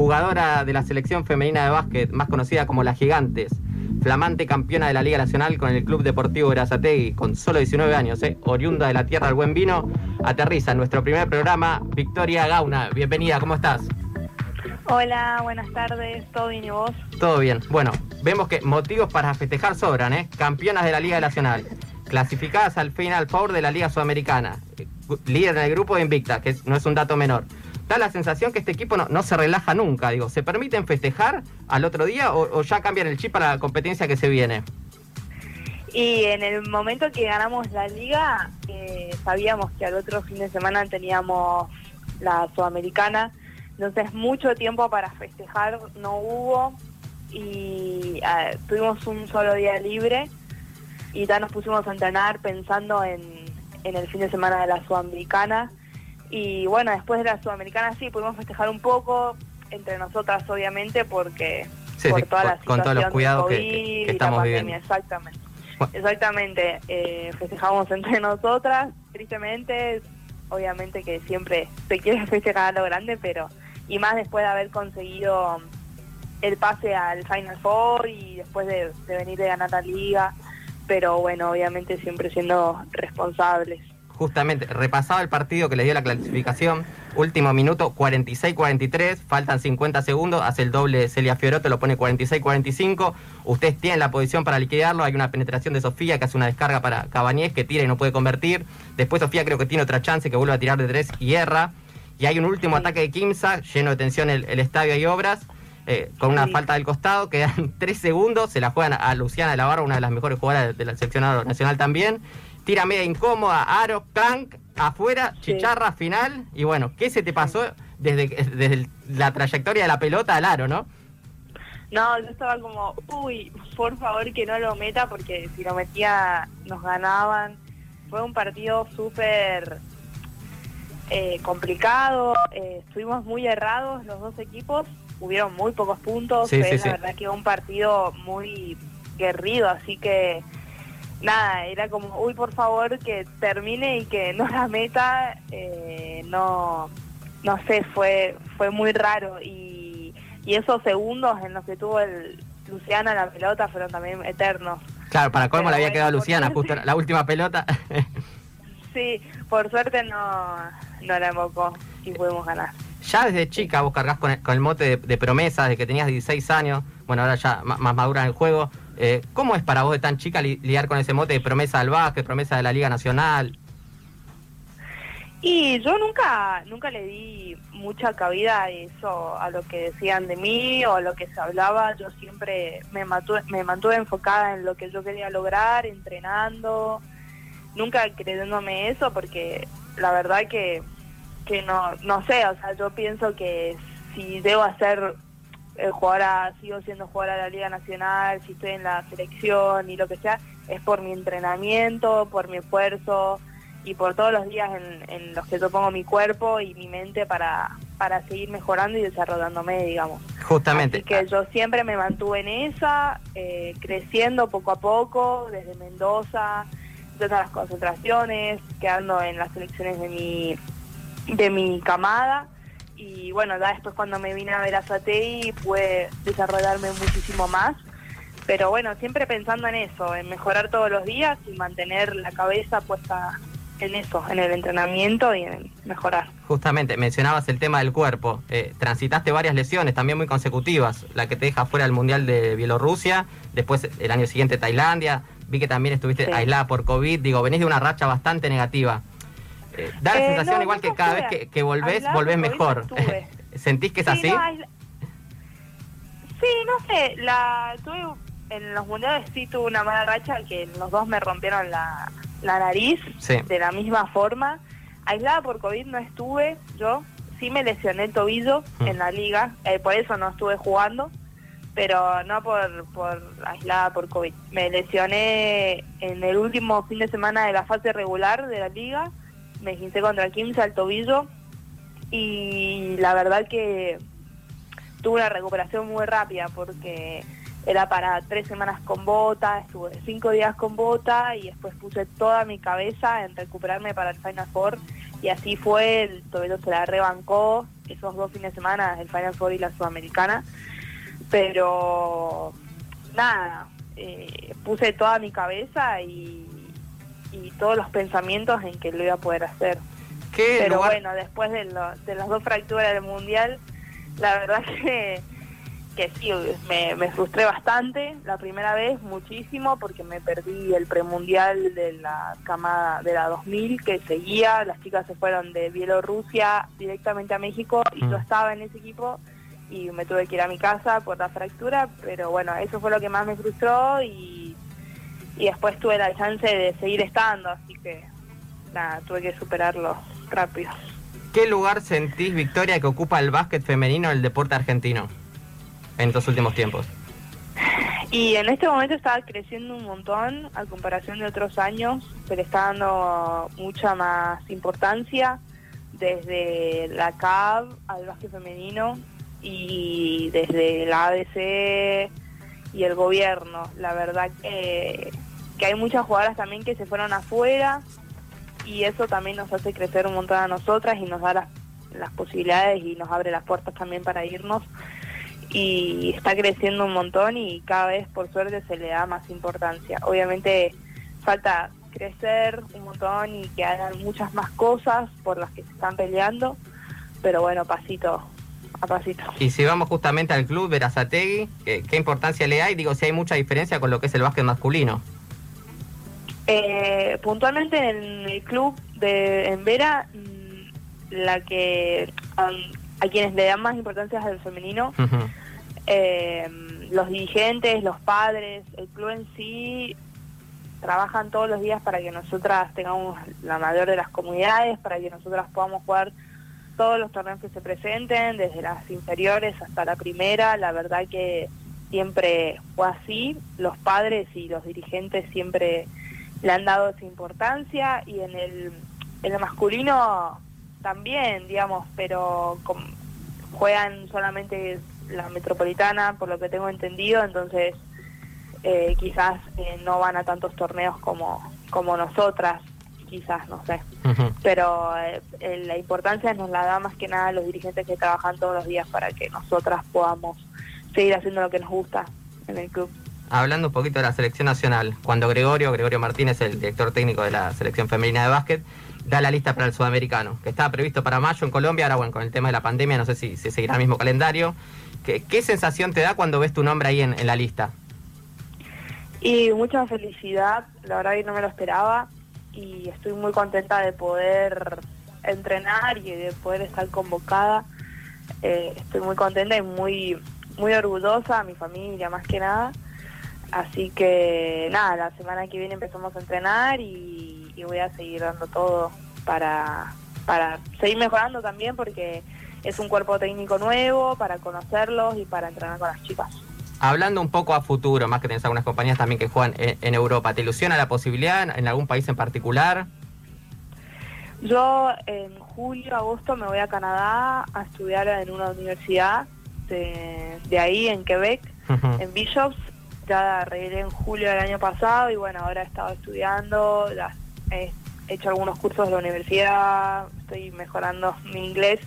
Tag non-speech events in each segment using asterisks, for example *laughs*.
jugadora de la selección femenina de básquet, más conocida como las Gigantes, flamante campeona de la Liga Nacional con el Club Deportivo Verazategui, con solo 19 años, eh, oriunda de la tierra del buen vino, aterriza en nuestro primer programa, Victoria Gauna. Bienvenida, ¿cómo estás? Hola, buenas tardes, ¿todo bien y vos? Todo bien. Bueno, vemos que motivos para festejar sobran, ¿eh? Campeonas de la Liga Nacional, clasificadas al Final Four de la Liga Sudamericana, eh, líder en el grupo de Invicta, que no es un dato menor da la sensación que este equipo no, se relaja nunca. Digo, ¿se permiten festejar al otro día o, ya cambian el chip para la competencia que se viene? Y en el momento que ganamos la liga, eh, sabíamos que al otro fin de semana teníamos la sudamericana, entonces mucho tiempo para festejar no hubo y ah, tuvimos un solo día libre y ya nos pusimos a entrenar pensando en, en el fin de semana de la sudamericana y bueno, después de la Sudamericana sí, pudimos festejar un poco, entre nosotras obviamente, porque por toda la con todos los cuidados que, estamos viviendo. Exactamente. Exactamente, eh, festejamos entre nosotras, tristemente, obviamente que siempre se quiere *laughs* festejar a lo grande, pero y más después de haber conseguido el pase al Final Four y después de, de venir de ganar la liga, pero bueno, obviamente siempre siendo responsables justamente repasaba el partido que le dio la clasificación, último minuto 46-43, faltan 50 segundos, hace el doble Celia Fiorotto, lo pone 46-45, ustedes tienen la posición para liquidarlo, hay una penetración de Sofía que hace una descarga para Cabañez que tira y no puede convertir, después Sofía creo que tiene otra chance que vuelve a tirar de tres y erra, y hay un último ataque de Kimsa, lleno de tensión el, el estadio y obras, eh, con una falta del costado, quedan *laughs* tres segundos, se la juegan a Luciana de la Barra, una de las mejores jugadoras de la nacional también, tira media incómoda, aro, clank, afuera, chicharra final. Y bueno, ¿qué se te pasó desde, desde la trayectoria de la pelota al aro, no? No, yo estaba como, uy, por favor que no lo meta porque si lo metía nos ganaban. Fue un partido súper eh, complicado, eh, estuvimos muy errados los dos equipos, hubieron muy pocos puntos, sí, la verdad que un partido muy guerrido, así que nada, era como, uy, por favor, que termine y que no la meta, eh, no, no sé, fue, fue muy raro y, y esos segundos en los que tuvo el Luciana la pelota fueron también eternos. Claro, para cómo le había quedado Luciana, justo la última pelota. *laughs* sí, por suerte no, no la embocó y pudimos ganar. Ya desde chica vos cargás con el, mote de, promesa, desde que tenías 16 años, bueno, ahora ya más, más madura en el juego. Eh, ¿Cómo es para vos de tan chica lidiar con ese mote de promesa del básquet, promesa de la Liga Nacional? Y yo nunca, nunca le di mucha cabida a eso, a lo que decían de mí o a lo que se hablaba. Yo siempre me mantuve, me mantuve enfocada en lo que yo quería lograr, entrenando, nunca creyéndome eso, porque la verdad que, que no, no sé, o sea, yo pienso que si debo hacer eh, jugadora, sigo siendo jugadora de la Liga Nacional, si estoy en la selección y lo que sea, es por mi entrenamiento, por mi esfuerzo y por todos los días en, los que yo pongo mi cuerpo y mi mente para, para seguir mejorando y desarrollándome, digamos. Justamente. Así que yo siempre me mantuve en esa, eh, creciendo poco a poco, desde Mendoza, desde las concentraciones, quedando en las selecciones de mi, de mi camada y bueno, ya después cuando me vine a ver a Satei pude desarrollarme muchísimo más. Pero bueno, siempre pensando en eso, en mejorar todos los días y mantener la cabeza puesta en eso, en el entrenamiento y en mejorar. Justamente, mencionabas el tema del cuerpo. Eh, transitaste varias lesiones, también muy consecutivas. La que te deja fuera del Mundial de Bielorrusia, después el año siguiente Tailandia. Vi que también estuviste aislada por COVID. Digo, venís de una racha bastante negativa. Eh, da la eh, sensación igual que cada vez que, que volvés, volvés mejor. *laughs* ¿Sentís que es así? sí, no sé, la tuve en los mundiales sí tuve una mala racha que los dos me rompieron la, nariz de la misma forma. Aislada por COVID no estuve yo, sí me lesioné el tobillo mm. en la liga, eh, por eso no estuve jugando, pero no por, por aislada por COVID. Me lesioné en el último fin de semana de la fase regular de la liga me quince contra el Kimsa al tobillo y la verdad que tuve una recuperación muy rápida porque era para tres semanas con bota, estuve cinco días con bota y después puse toda mi cabeza en recuperarme para el Final Four y así fue, el tobillo se la rebancó, esos dos fines de semana, el Final Four y la Sudamericana. Pero nada, eh, puse toda mi cabeza y, todos los pensamientos en que lo iba a poder hacer. Pero bueno, después de, de las dos fracturas del Mundial, la verdad *laughs* que que sí, me, frustré bastante la primera vez, muchísimo, porque me perdí el premundial de la camada de la 2000 que seguía, las chicas se fueron de Bielorrusia directamente a México y yo mm. estaba en ese equipo y me tuve que ir a mi casa por la fractura, pero bueno, eso fue lo que más me frustró y, y después tuve la chance de seguir estando, así que nada, tuve que superarlo rápido. ¿Qué lugar sentís, Victoria, que ocupa el básquet femenino en el deporte argentino? en estos últimos tiempos? Y en este momento está creciendo un montón a comparación de otros años, se le está dando mucha más importancia desde la CAB al básquet femenino y desde la ABC y el gobierno. La verdad que, hay muchas jugadoras también que se fueron afuera y eso también nos hace crecer un montón a nosotras y nos da las, las posibilidades y nos abre las puertas también para irnos y está creciendo un montón y cada vez por suerte se le da más importancia. Obviamente falta crecer un montón y que hagan muchas más cosas por las que se están peleando, pero bueno, pasito a pasito. Y si vamos justamente al club Verazategui, ¿qué, qué importancia le hay? Digo, si hay mucha diferencia con lo que es el básquet masculino. Eh, puntualmente en el club de en Vera, mm, la que a quienes le dan más importancia es el femenino. Eh, los dirigentes, los padres, el club en sí trabajan todos los días para que nosotras tengamos la mayor de las comunidades, para que nosotras podamos jugar todos los torneos que se presenten, desde las inferiores hasta la primera. La verdad que siempre fue así. Los padres y los dirigentes siempre le han dado esa importancia y en el, en el masculino también, digamos, pero juegan solamente la metropolitana, por lo que tengo entendido, entonces eh, quizás eh, no van a tantos torneos como, como nosotras, quizás, no sé. Pero eh, la importancia nos la da más que nada los dirigentes que trabajan todos los días para que nosotras podamos seguir haciendo lo que nos gusta en el club. Hablando un poquito de la selección nacional, cuando Gregorio, Gregorio Martínez, el director técnico de la selección femenina de básquet, da la lista para el sudamericano, que estaba previsto para mayo en Colombia, ahora bueno, con el tema de la pandemia no sé si, se seguirá el mismo calendario. ¿Qué, ¿Qué, sensación te da cuando ves tu nombre ahí en, la lista? Y mucha felicidad, la verdad que no me lo esperaba y estoy muy contenta de poder entrenar y de poder estar convocada. Eh, estoy muy contenta y muy, muy orgullosa, mi familia más que nada. Así que nada, la semana que viene empezamos a entrenar y y voy a seguir dando todo para, para seguir mejorando también porque es un cuerpo técnico nuevo, para conocerlos y para entrenar con las chicas. Hablando un poco a futuro, más que tenés algunas compañías también que juegan en, Europa, ¿te ilusiona la posibilidad en algún país en particular? Yo en julio, agosto me voy a Canadá a estudiar en una universidad de, ahí, en Quebec, en Bishops. Ya arreglé en julio del año pasado y bueno, ahora he estado estudiando, las he hecho algunos cursos de la universidad, estoy mejorando mi inglés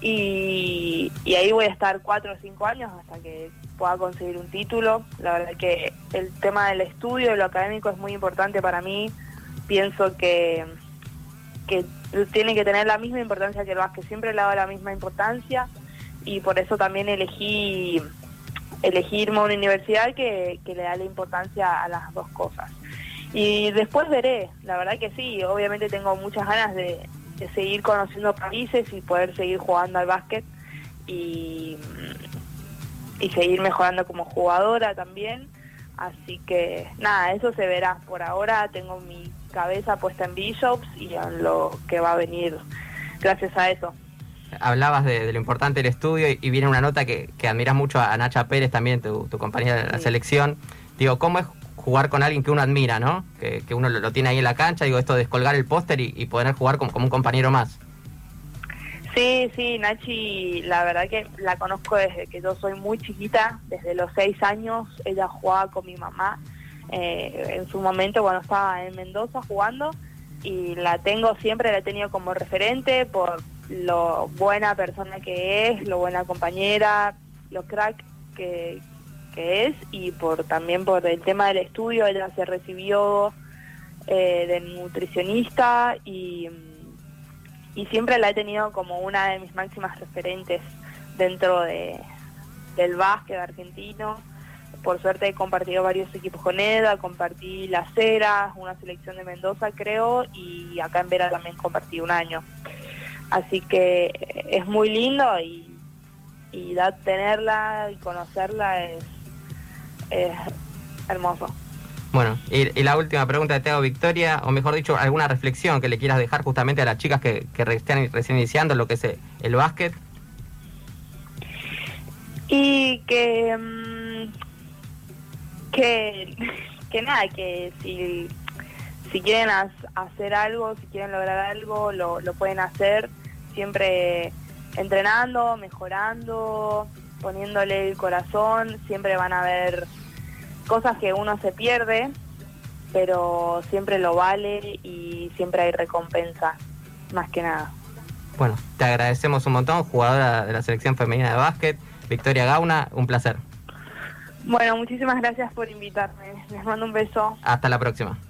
y, ahí voy a estar cuatro o cinco años hasta que pueda conseguir un título. La verdad que el tema del estudio y lo académico es muy importante para mí. Pienso que, que tiene que tener la misma importancia que el básquet, siempre le he dado la misma importancia y por eso también elegí elegirme una universidad que, que le da la importancia a las dos cosas. Y después veré, la verdad que sí, obviamente tengo muchas ganas de, seguir conociendo países y poder seguir jugando al básquet y seguir mejorando como jugadora también. Así que nada, eso se verá. Por ahora tengo mi cabeza puesta en Bishops y en lo que va a venir gracias a eso. Hablabas de, lo importante del estudio y, viene una nota que, que admiras mucho a Nacha Pérez también, tu, compañera de la selección. Digo, ¿cómo es jugar con alguien que uno admira, ¿no? Que, uno lo, tiene ahí en la cancha, digo, esto de descolgar el póster y, poder jugar como, un compañero más. Sí, sí, Nachi, la verdad que la conozco desde que yo soy muy chiquita, desde los seis años, ella jugaba con mi mamá eh, en su momento cuando estaba en Mendoza jugando y la tengo siempre, la he tenido como referente por, lo buena persona que es, lo buena compañera, lo crack que, que es y por también por el tema del estudio, ella se recibió eh, de nutricionista y, y siempre la he tenido como una de mis máximas referentes dentro de, del básquet argentino. Por suerte he compartido varios equipos con ella, compartí Las Heras, una selección de Mendoza creo, y acá en Vera también compartí un año. Así que es muy lindo y, y tenerla y conocerla es, es hermoso. Bueno, y, la última pregunta de Teo Victoria, o mejor dicho, alguna reflexión que le quieras dejar justamente a las chicas que, que están recién iniciando lo que es el, básquet. Y que, mm, que, *laughs* que nada, que si, si quieren hacer algo, si quieren lograr algo, lo, lo pueden hacer siempre entrenando, mejorando, poniéndole el corazón, siempre van a haber cosas que uno se pierde, pero siempre lo vale y siempre hay recompensa, más que nada. Bueno, te agradecemos un montón, jugadora de la selección femenina de básquet, Victoria Gauna, un placer. Bueno, muchísimas gracias por invitarme. Les mando un beso. Hasta la próxima.